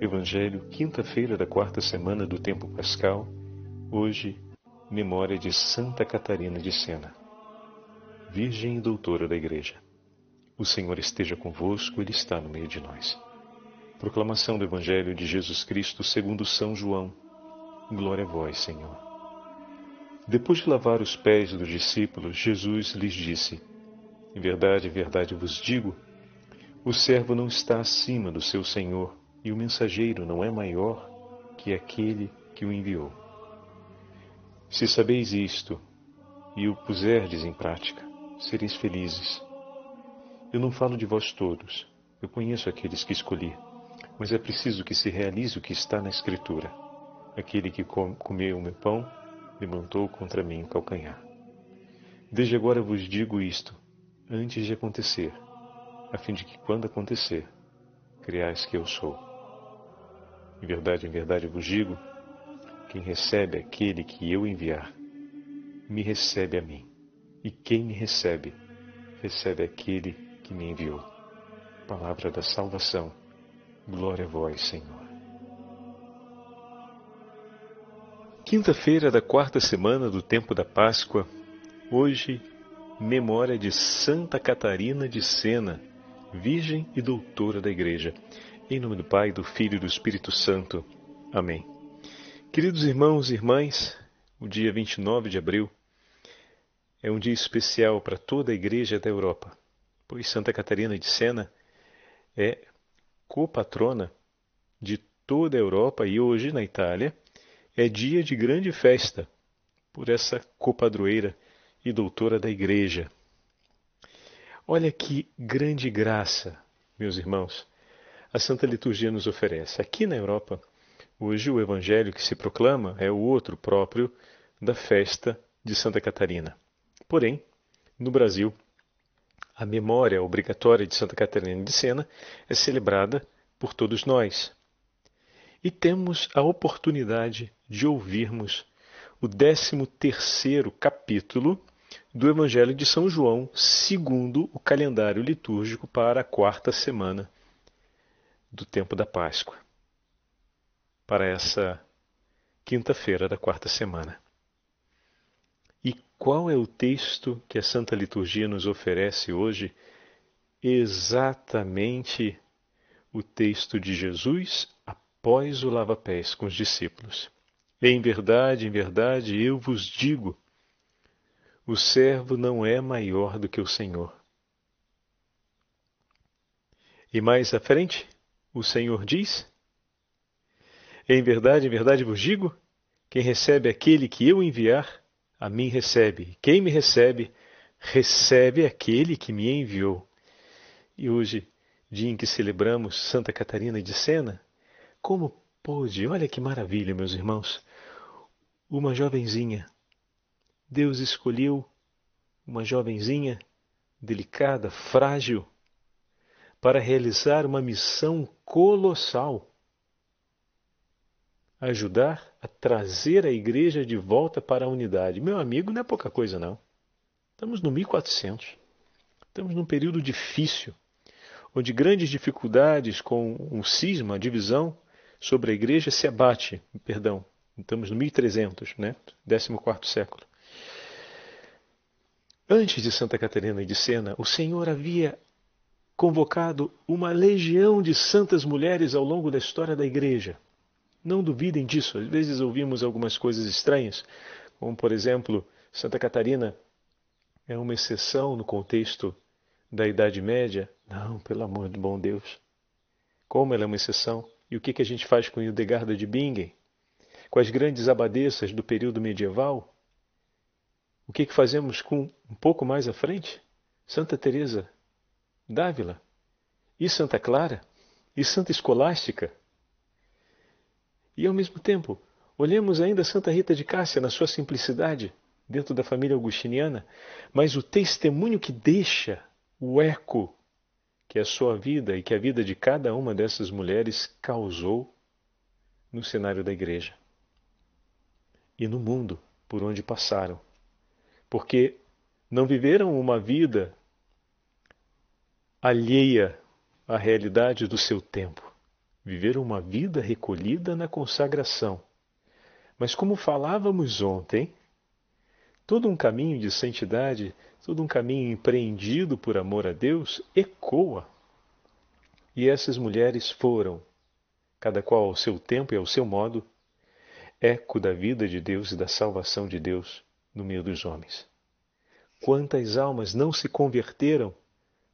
Evangelho, quinta-feira da quarta semana do tempo pascal. Hoje, memória de Santa Catarina de Sena, Virgem e Doutora da Igreja. O Senhor esteja convosco, Ele está no meio de nós. Proclamação do Evangelho de Jesus Cristo segundo São João. Glória a vós, Senhor. Depois de lavar os pés dos discípulos, Jesus lhes disse: Em verdade, em verdade vos digo, o servo não está acima do seu senhor e o mensageiro não é maior que aquele que o enviou. Se sabeis isto e o puserdes em prática, sereis felizes. Eu não falo de vós todos, eu conheço aqueles que escolhi, mas é preciso que se realize o que está na Escritura. Aquele que comeu o meu pão levantou contra mim o calcanhar. Desde agora vos digo isto, antes de acontecer, a fim de que, quando acontecer, creais que eu sou. Em verdade, em verdade vos digo: quem recebe aquele que eu enviar, me recebe a mim. E quem me recebe, recebe aquele que me enviou. Palavra da salvação. Glória a vós, Senhor. Quinta-feira da quarta semana do tempo da Páscoa. Hoje, memória de Santa Catarina de Sena, Virgem e Doutora da Igreja. Em nome do Pai, do Filho e do Espírito Santo. Amém. Queridos irmãos e irmãs, o dia 29 de abril é um dia especial para toda a Igreja da Europa, pois Santa Catarina de Sena é copatrona de toda a Europa e hoje na Itália é dia de grande festa por essa copadroeira e doutora da Igreja. Olha que grande graça, meus irmãos a Santa Liturgia nos oferece. Aqui na Europa, hoje o Evangelho que se proclama é o outro próprio da festa de Santa Catarina. Porém, no Brasil, a memória obrigatória de Santa Catarina de Sena é celebrada por todos nós. E temos a oportunidade de ouvirmos o 13 terceiro capítulo do Evangelho de São João, segundo o calendário litúrgico para a quarta semana do tempo da Páscoa para essa quinta-feira da quarta semana. E qual é o texto que a Santa Liturgia nos oferece hoje? Exatamente o texto de Jesus após o lava-pés com os discípulos. Em verdade, em verdade, eu vos digo: o servo não é maior do que o Senhor. E mais à frente, o Senhor diz? Em verdade, em verdade vos digo: quem recebe aquele que eu enviar, a mim recebe. Quem me recebe, recebe aquele que me enviou. E hoje, dia em que celebramos Santa Catarina de Sena, como pôde, olha que maravilha, meus irmãos, uma jovenzinha. Deus escolheu uma jovenzinha delicada, frágil, para realizar uma missão colossal ajudar a trazer a igreja de volta para a unidade. Meu amigo, não é pouca coisa, não. Estamos no 1400. Estamos num período difícil, onde grandes dificuldades com um cisma, a divisão sobre a igreja se abate. Perdão, estamos no 1300, né? 14 século. Antes de Santa Catarina de Sena, o Senhor havia convocado uma legião de santas mulheres ao longo da história da igreja. Não duvidem disso. Às vezes ouvimos algumas coisas estranhas, como por exemplo, Santa Catarina é uma exceção no contexto da Idade Média. Não, pelo amor do bom Deus. Como ela é uma exceção? E o que, a gente faz com Hildegarda de Bingen? Com as grandes abadesas do período medieval? O que, que fazemos com um pouco mais à frente? Santa Teresa Dávila, e Santa Clara, e Santa Escolástica. E ao mesmo tempo, olhemos ainda Santa Rita de Cássia na sua simplicidade, dentro da família augustiniana, mas o testemunho que deixa, o eco que a sua vida e que a vida de cada uma dessas mulheres causou no cenário da igreja e no mundo por onde passaram. Porque não viveram uma vida alheia à realidade do seu tempo. viveram uma vida recolhida na consagração. Mas como falávamos ontem, todo um caminho de santidade, todo um caminho empreendido por amor a Deus, ecoa. E essas mulheres foram, cada qual ao seu tempo e ao seu modo, eco da vida de Deus e da salvação de Deus no meio dos homens. Quantas almas não se converteram?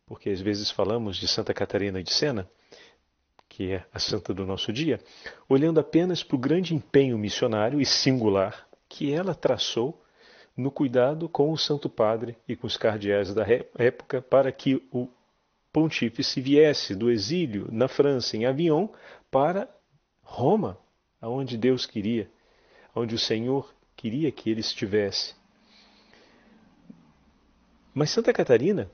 Porque às vezes falamos de Santa Catarina de Sena, que é a santa do nosso dia, olhando apenas para o grande empenho missionário e singular que ela traçou no cuidado com o Santo Padre e com os cardeais da época para que o pontífice viesse do exílio na França em Avignon para Roma, aonde Deus queria, onde o Senhor queria que ele estivesse. Mas Santa Catarina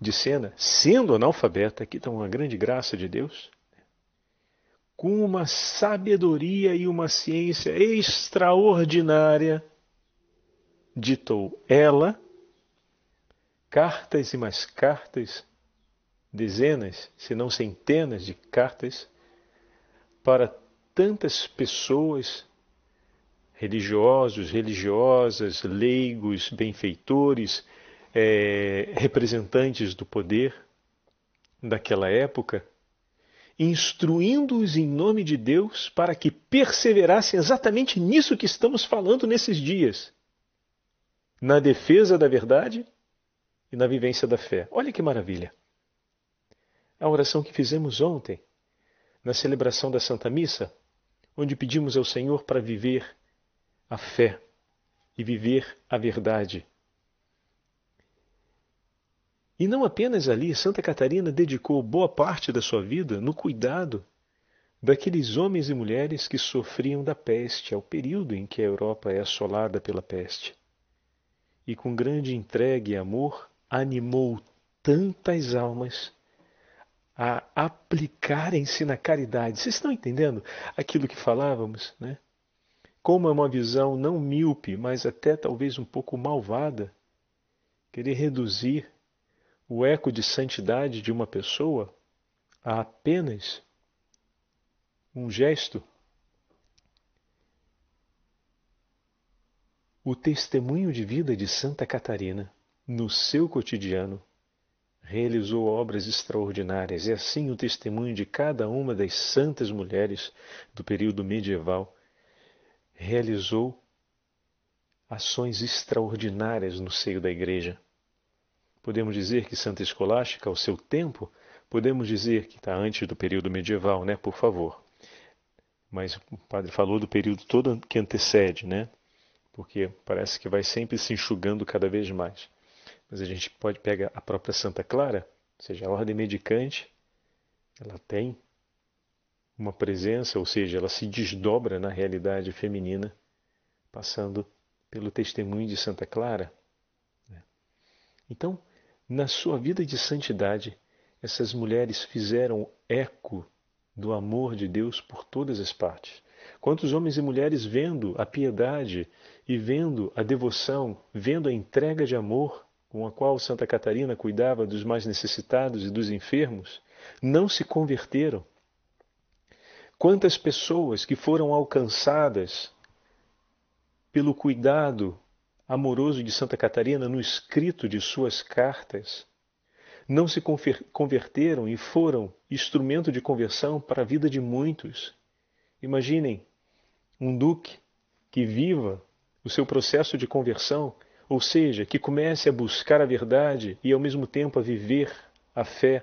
de Sena, sendo analfabeta, aqui está uma grande graça de Deus, com uma sabedoria e uma ciência extraordinária, ditou ela cartas e mais cartas, dezenas, se não centenas de cartas, para tantas pessoas, religiosos, religiosas, leigos, benfeitores, é, representantes do poder daquela época, instruindo-os em nome de Deus para que perseverassem exatamente nisso que estamos falando nesses dias na defesa da verdade e na vivência da fé. Olha que maravilha! A oração que fizemos ontem, na celebração da Santa Missa, onde pedimos ao Senhor para viver a fé e viver a verdade e não apenas ali, Santa Catarina dedicou boa parte da sua vida no cuidado daqueles homens e mulheres que sofriam da peste, ao período em que a Europa é assolada pela peste. E com grande entrega e amor, animou tantas almas a aplicarem-se na caridade. Vocês estão entendendo aquilo que falávamos, né? Como é uma visão não míope, mas até talvez um pouco malvada, querer reduzir o eco de santidade de uma pessoa a apenas um gesto. O testemunho de vida de Santa Catarina, no seu cotidiano, realizou obras extraordinárias, e assim o testemunho de cada uma das santas mulheres do período medieval realizou ações extraordinárias no seio da Igreja. Podemos dizer que Santa Escolástica, ao seu tempo, podemos dizer que está antes do período medieval, né? Por favor. Mas o padre falou do período todo que antecede, né? Porque parece que vai sempre se enxugando cada vez mais. Mas a gente pode pegar a própria Santa Clara, ou seja, a ordem medicante, ela tem uma presença, ou seja, ela se desdobra na realidade feminina, passando pelo testemunho de Santa Clara. Né? Então, na sua vida de santidade, essas mulheres fizeram eco do amor de Deus por todas as partes. Quantos homens e mulheres vendo a piedade e vendo a devoção, vendo a entrega de amor com a qual Santa Catarina cuidava dos mais necessitados e dos enfermos, não se converteram? Quantas pessoas que foram alcançadas pelo cuidado amoroso de Santa Catarina no escrito de suas cartas, não se converteram e foram instrumento de conversão para a vida de muitos. Imaginem um duque que viva o seu processo de conversão, ou seja, que comece a buscar a verdade e ao mesmo tempo a viver a fé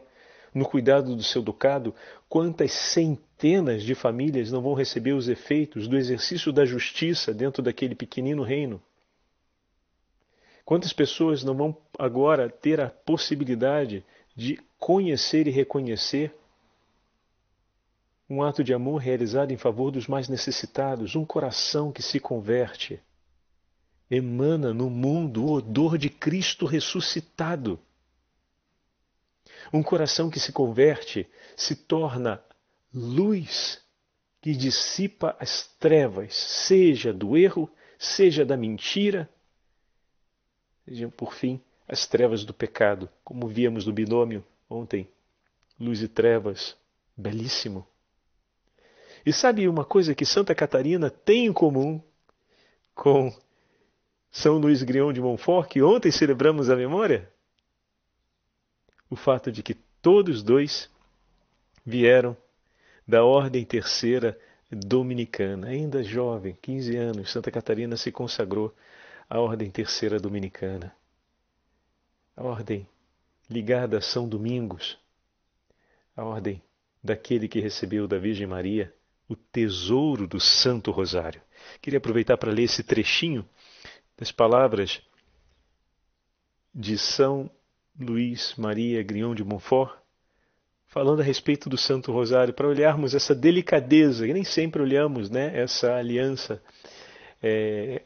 no cuidado do seu ducado, quantas centenas de famílias não vão receber os efeitos do exercício da justiça dentro daquele pequenino reino? Quantas pessoas não vão agora ter a possibilidade de conhecer e reconhecer um ato de amor realizado em favor dos mais necessitados, um coração que se converte, emana no mundo o odor de Cristo ressuscitado. Um coração que se converte se torna luz que dissipa as trevas, seja do erro, seja da mentira, por fim, as trevas do pecado, como víamos no binômio ontem. Luz e trevas, belíssimo. E sabe uma coisa que Santa Catarina tem em comum com São Luís Grião de Montfort, que ontem celebramos a memória? O fato de que todos dois vieram da Ordem Terceira Dominicana. Ainda jovem, 15 anos, Santa Catarina se consagrou à Ordem Terceira Dominicana. A ordem ligada a São Domingos, a ordem daquele que recebeu da Virgem Maria o tesouro do Santo Rosário. Queria aproveitar para ler esse trechinho das palavras de São Luís Maria Grignon de Montfort, falando a respeito do Santo Rosário, para olharmos essa delicadeza, e nem sempre olhamos né, essa aliança. É,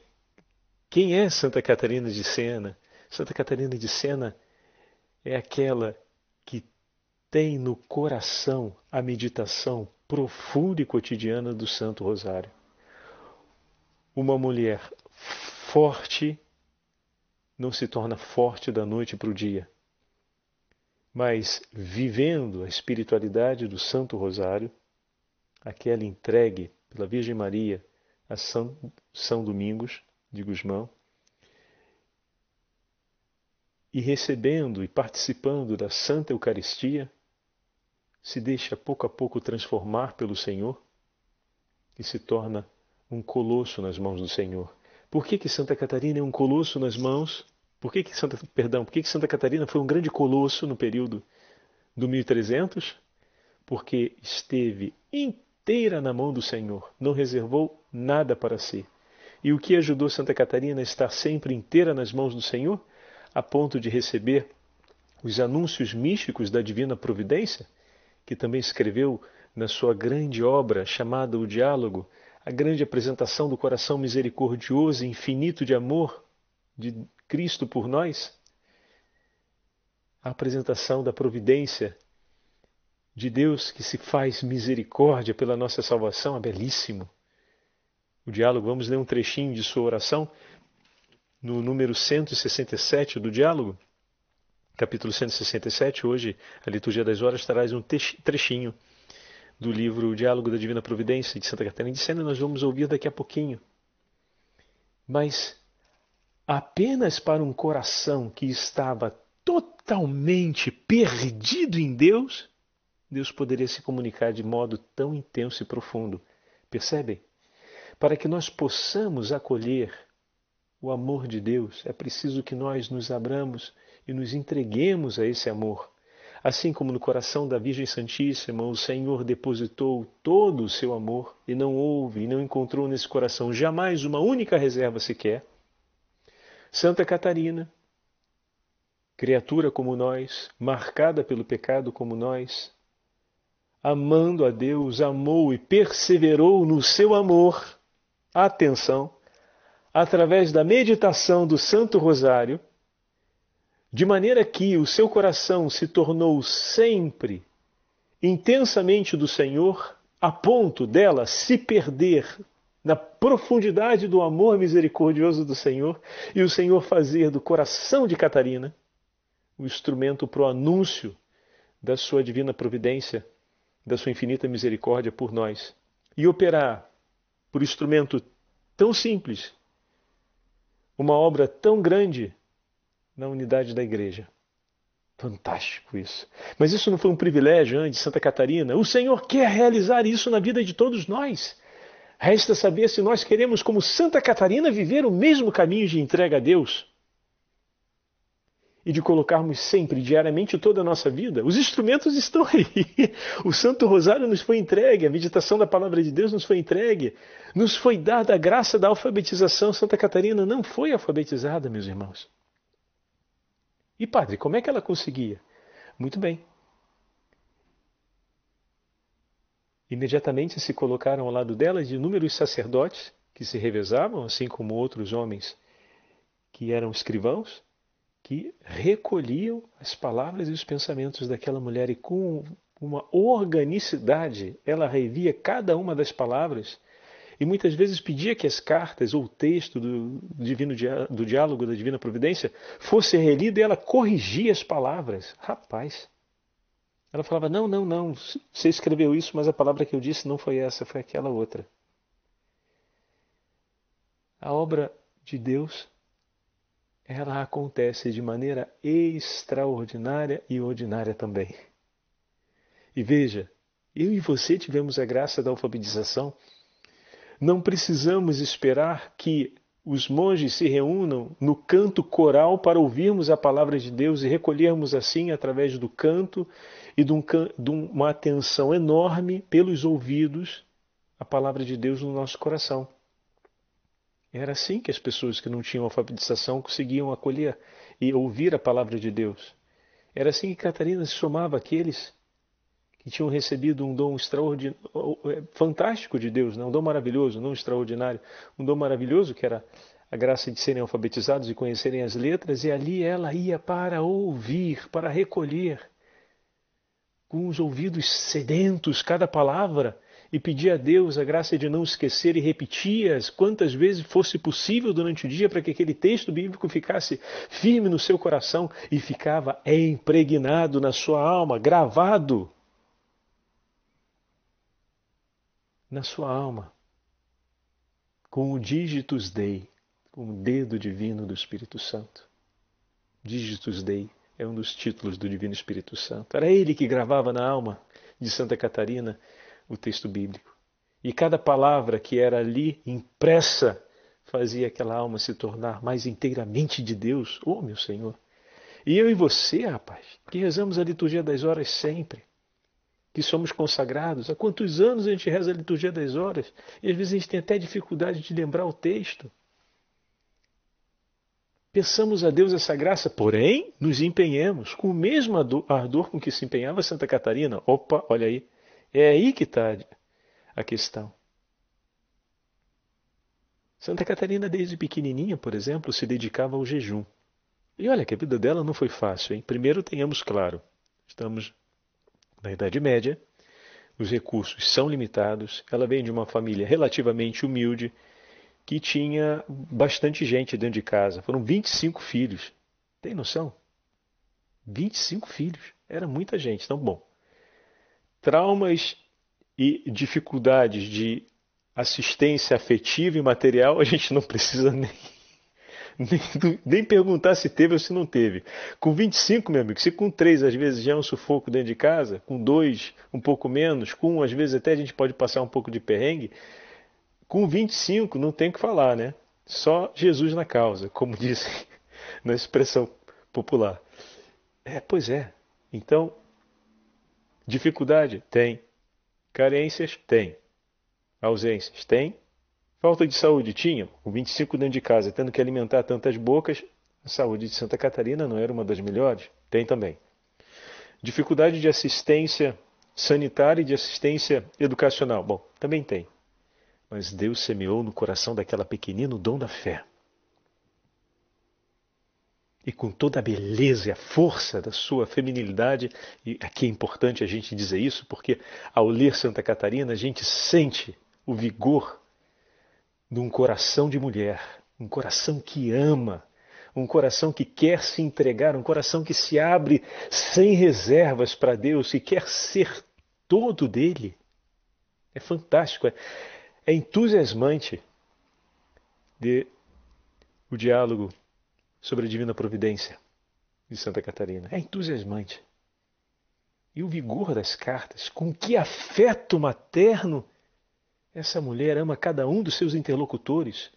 quem é Santa Catarina de Sena? Santa Catarina de Sena é aquela que tem no coração a meditação profunda e cotidiana do Santo Rosário. Uma mulher forte não se torna forte da noite para o dia, mas vivendo a espiritualidade do Santo Rosário, aquela entregue pela Virgem Maria a São, São Domingos de Gusmão, e recebendo e participando da Santa Eucaristia, se deixa pouco a pouco transformar pelo Senhor e se torna um colosso nas mãos do Senhor. Por que, que Santa Catarina é um colosso nas mãos? Por que, que Santa, perdão, por que, que Santa Catarina foi um grande colosso no período do 1300? Porque esteve inteira na mão do Senhor, não reservou nada para si. E o que ajudou Santa Catarina a estar sempre inteira nas mãos do Senhor? a ponto de receber os anúncios místicos da divina providência, que também escreveu na sua grande obra chamada O Diálogo, a grande apresentação do coração misericordioso e infinito de amor de Cristo por nós, a apresentação da providência de Deus que se faz misericórdia pela nossa salvação, é belíssimo. O diálogo, vamos ler um trechinho de sua oração, no número 167 do diálogo, capítulo 167, hoje a liturgia das horas traz um trechinho do livro Diálogo da Divina Providência de Santa Catarina de Sena, nós vamos ouvir daqui a pouquinho. Mas apenas para um coração que estava totalmente perdido em Deus, Deus poderia se comunicar de modo tão intenso e profundo. Percebem? Para que nós possamos acolher o amor de Deus, é preciso que nós nos abramos e nos entreguemos a esse amor. Assim como no coração da Virgem Santíssima o Senhor depositou todo o seu amor e não houve e não encontrou nesse coração jamais uma única reserva sequer. Santa Catarina, criatura como nós, marcada pelo pecado como nós, amando a Deus, amou e perseverou no seu amor. Atenção! através da meditação do Santo Rosário, de maneira que o seu coração se tornou sempre intensamente do Senhor, a ponto dela se perder na profundidade do amor misericordioso do Senhor e o Senhor fazer do coração de Catarina o instrumento para o anúncio da sua divina providência, da sua infinita misericórdia por nós e operar por instrumento tão simples uma obra tão grande na unidade da igreja. Fantástico isso. Mas isso não foi um privilégio antes de Santa Catarina. O Senhor quer realizar isso na vida de todos nós. Resta saber se nós queremos, como Santa Catarina, viver o mesmo caminho de entrega a Deus e de colocarmos sempre, diariamente, toda a nossa vida. Os instrumentos estão aí. O Santo Rosário nos foi entregue, a meditação da palavra de Deus nos foi entregue, nos foi dada a graça da alfabetização. Santa Catarina não foi alfabetizada, meus irmãos. E padre, como é que ela conseguia? Muito bem. Imediatamente se colocaram ao lado dela de inúmeros sacerdotes que se revezavam, assim como outros homens que eram escrivãos, que recolhiam as palavras e os pensamentos daquela mulher e com uma organicidade ela revia cada uma das palavras e muitas vezes pedia que as cartas ou o texto do divino do diálogo da divina providência fosse relido e ela corrigia as palavras. Rapaz, Ela falava: Não, não, não, você escreveu isso, mas a palavra que eu disse não foi essa, foi aquela outra. A obra de Deus, ela acontece de maneira extraordinária e ordinária também. E veja, eu e você tivemos a graça da alfabetização. Não precisamos esperar que os monges se reúnam no canto coral para ouvirmos a palavra de Deus e recolhermos assim, através do canto e de, um, de uma atenção enorme pelos ouvidos, a palavra de Deus no nosso coração. Era assim que as pessoas que não tinham alfabetização conseguiam acolher e ouvir a palavra de Deus. Era assim que Catarina se somava àqueles que tinham recebido um dom extraordinário, é, fantástico de Deus, né? um dom maravilhoso, não extraordinário, um dom maravilhoso que era a graça de serem alfabetizados e conhecerem as letras, e ali ela ia para ouvir, para recolher, com os ouvidos sedentos cada palavra, e pedir a Deus a graça de não esquecer e repetir-as quantas vezes fosse possível durante o dia para que aquele texto bíblico ficasse firme no seu coração e ficava impregnado na sua alma, gravado na sua alma, com o Digitus Dei, com o dedo divino do Espírito Santo. Digitus Dei é um dos títulos do Divino Espírito Santo. Era ele que gravava na alma de Santa Catarina o texto bíblico. E cada palavra que era ali impressa fazia aquela alma se tornar mais inteiramente de Deus. Oh, meu Senhor! E eu e você, rapaz, que rezamos a liturgia das horas sempre, que somos consagrados, há quantos anos a gente reza a liturgia das horas? E às vezes a gente tem até dificuldade de lembrar o texto. Peçamos a Deus essa graça, porém, nos empenhemos com o mesmo ardor com que se empenhava Santa Catarina. Opa, olha aí. É aí que está a questão. Santa Catarina, desde pequenininha, por exemplo, se dedicava ao jejum. E olha que a vida dela não foi fácil, hein? Primeiro, tenhamos claro, estamos na Idade Média, os recursos são limitados, ela vem de uma família relativamente humilde, que tinha bastante gente dentro de casa. Foram 25 filhos. Tem noção? 25 filhos. Era muita gente. Então, bom, traumas e dificuldades de assistência afetiva e material, a gente não precisa nem, nem, nem, perguntar se teve ou se não teve. Com 25, meu amigo, se com 3 às vezes já é um sufoco dentro de casa, com 2 um pouco menos, com 1 às vezes até a gente pode passar um pouco de perrengue, com 25 não tem o que falar, né? Só Jesus na causa, como dizem na expressão popular. É, pois é. Então, Dificuldade? Tem. Carências? Tem. Ausências? Tem. Falta de saúde? Tinha. Com 25 dentro de casa, tendo que alimentar tantas bocas, a saúde de Santa Catarina não era uma das melhores? Tem também. Dificuldade de assistência sanitária e de assistência educacional? Bom, também tem. Mas Deus semeou no coração daquela pequenina o dom da fé e com toda a beleza e a força da sua feminilidade, e aqui é importante a gente dizer isso, porque ao ler Santa Catarina a gente sente o vigor de um coração de mulher, um coração que ama, um coração que quer se entregar, um coração que se abre sem reservas para Deus e quer ser todo dele. É fantástico, é, é entusiasmante de o diálogo sobre a divina providência de Santa Catarina. É entusiasmante. E o vigor das cartas, com que afeto materno essa mulher ama cada um dos seus interlocutores,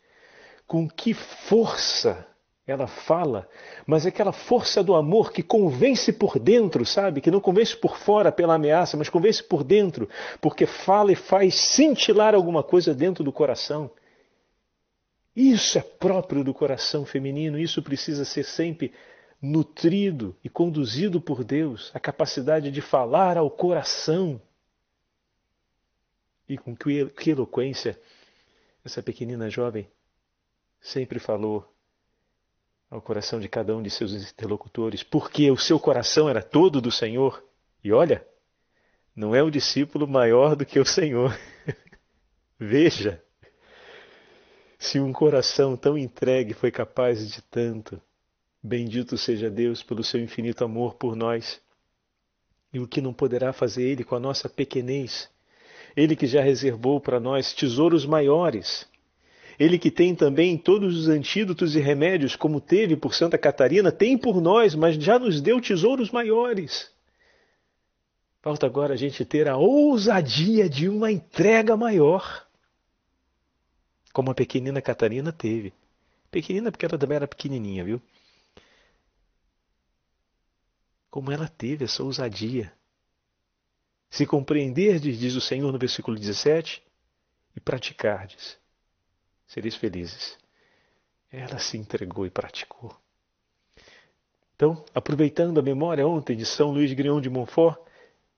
com que força ela fala, mas aquela força do amor que convence por dentro, sabe? Que não convence por fora pela ameaça, mas convence por dentro, porque fala e faz cintilar alguma coisa dentro do coração. Isso é próprio do coração feminino, isso precisa ser sempre nutrido e conduzido por Deus, a capacidade de falar ao coração. E com que, eloquência essa pequenina jovem sempre falou ao coração de cada um de seus interlocutores, porque o seu coração era todo do Senhor. E olha, não é o discípulo maior do que o Senhor. Veja, se um coração tão entregue foi capaz de tanto, bendito seja Deus pelo seu infinito amor por nós. E o que não poderá fazer Ele com a nossa pequenez? Ele que já reservou para nós tesouros maiores. Ele que tem também todos os antídotos e remédios, como teve por Santa Catarina, tem por nós, mas já nos deu tesouros maiores. Falta agora a gente ter a ousadia de uma entrega maior, como a pequenina Catarina teve. Pequenina porque ela também era pequenininha, viu? Como ela teve essa ousadia se compreenderdes, diz o Senhor no versículo 17, e praticardes, sereis felizes. Ela se entregou e praticou. Então, aproveitando a memória ontem de São Luís Grião de Montfort,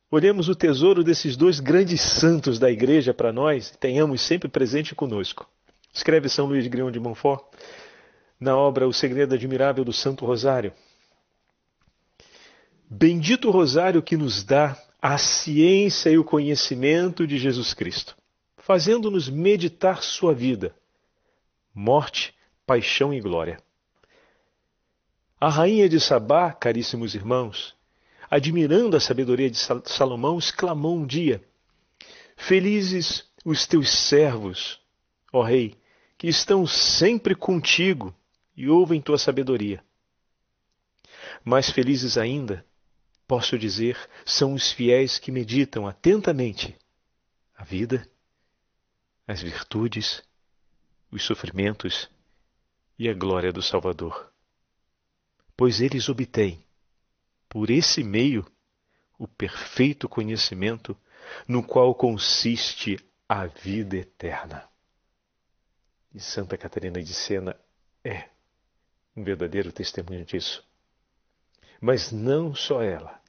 olhemos o tesouro desses dois grandes santos da igreja para nós e tenhamos sempre presente conosco. Escreve São Luís Grião de Montfort na obra O Segredo Admirável do Santo Rosário. Bendito Rosário que nos dá a ciência e o conhecimento de Jesus Cristo, fazendo-nos meditar sua vida, morte, paixão e glória. A rainha de Sabá, caríssimos irmãos, admirando a sabedoria de Salomão, exclamou um dia: Felizes os teus servos, ó rei, que estão sempre contigo e ouvem tua sabedoria. Mais felizes ainda posso dizer, são os fiéis que meditam atentamente a vida, as virtudes, os sofrimentos e a glória do Salvador. Pois eles obtêm, por esse meio, o perfeito conhecimento no qual consiste a vida eterna. E Santa Catarina de Sena é um verdadeiro testemunho disso. Mas não só ela.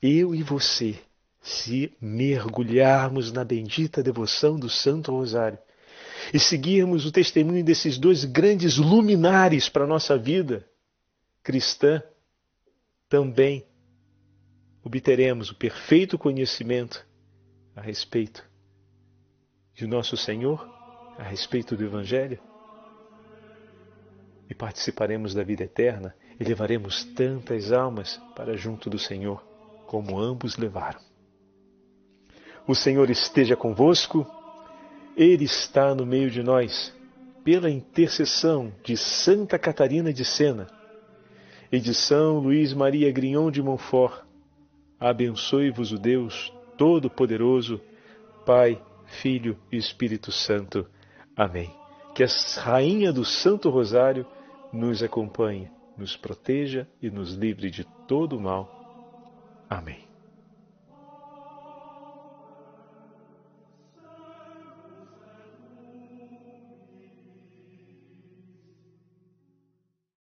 Eu e você, se mergulharmos na bendita devoção do Santo Rosário e seguirmos o testemunho desses dois grandes luminares para a nossa vida cristã, também obteremos o perfeito conhecimento a respeito de nosso Senhor, a respeito do Evangelho, e participaremos da vida eterna e levaremos tantas almas para junto do Senhor, como ambos levaram. O Senhor esteja convosco, Ele está no meio de nós, pela intercessão de Santa Catarina de Sena e de São Luís Maria Grignon de Montfort. Abençoe-vos o Deus Todo-Poderoso, Pai, Filho e Espírito Santo. Amém. Que a Rainha do Santo Rosário nos acompanhe nos proteja e nos livre de todo o mal. Amém.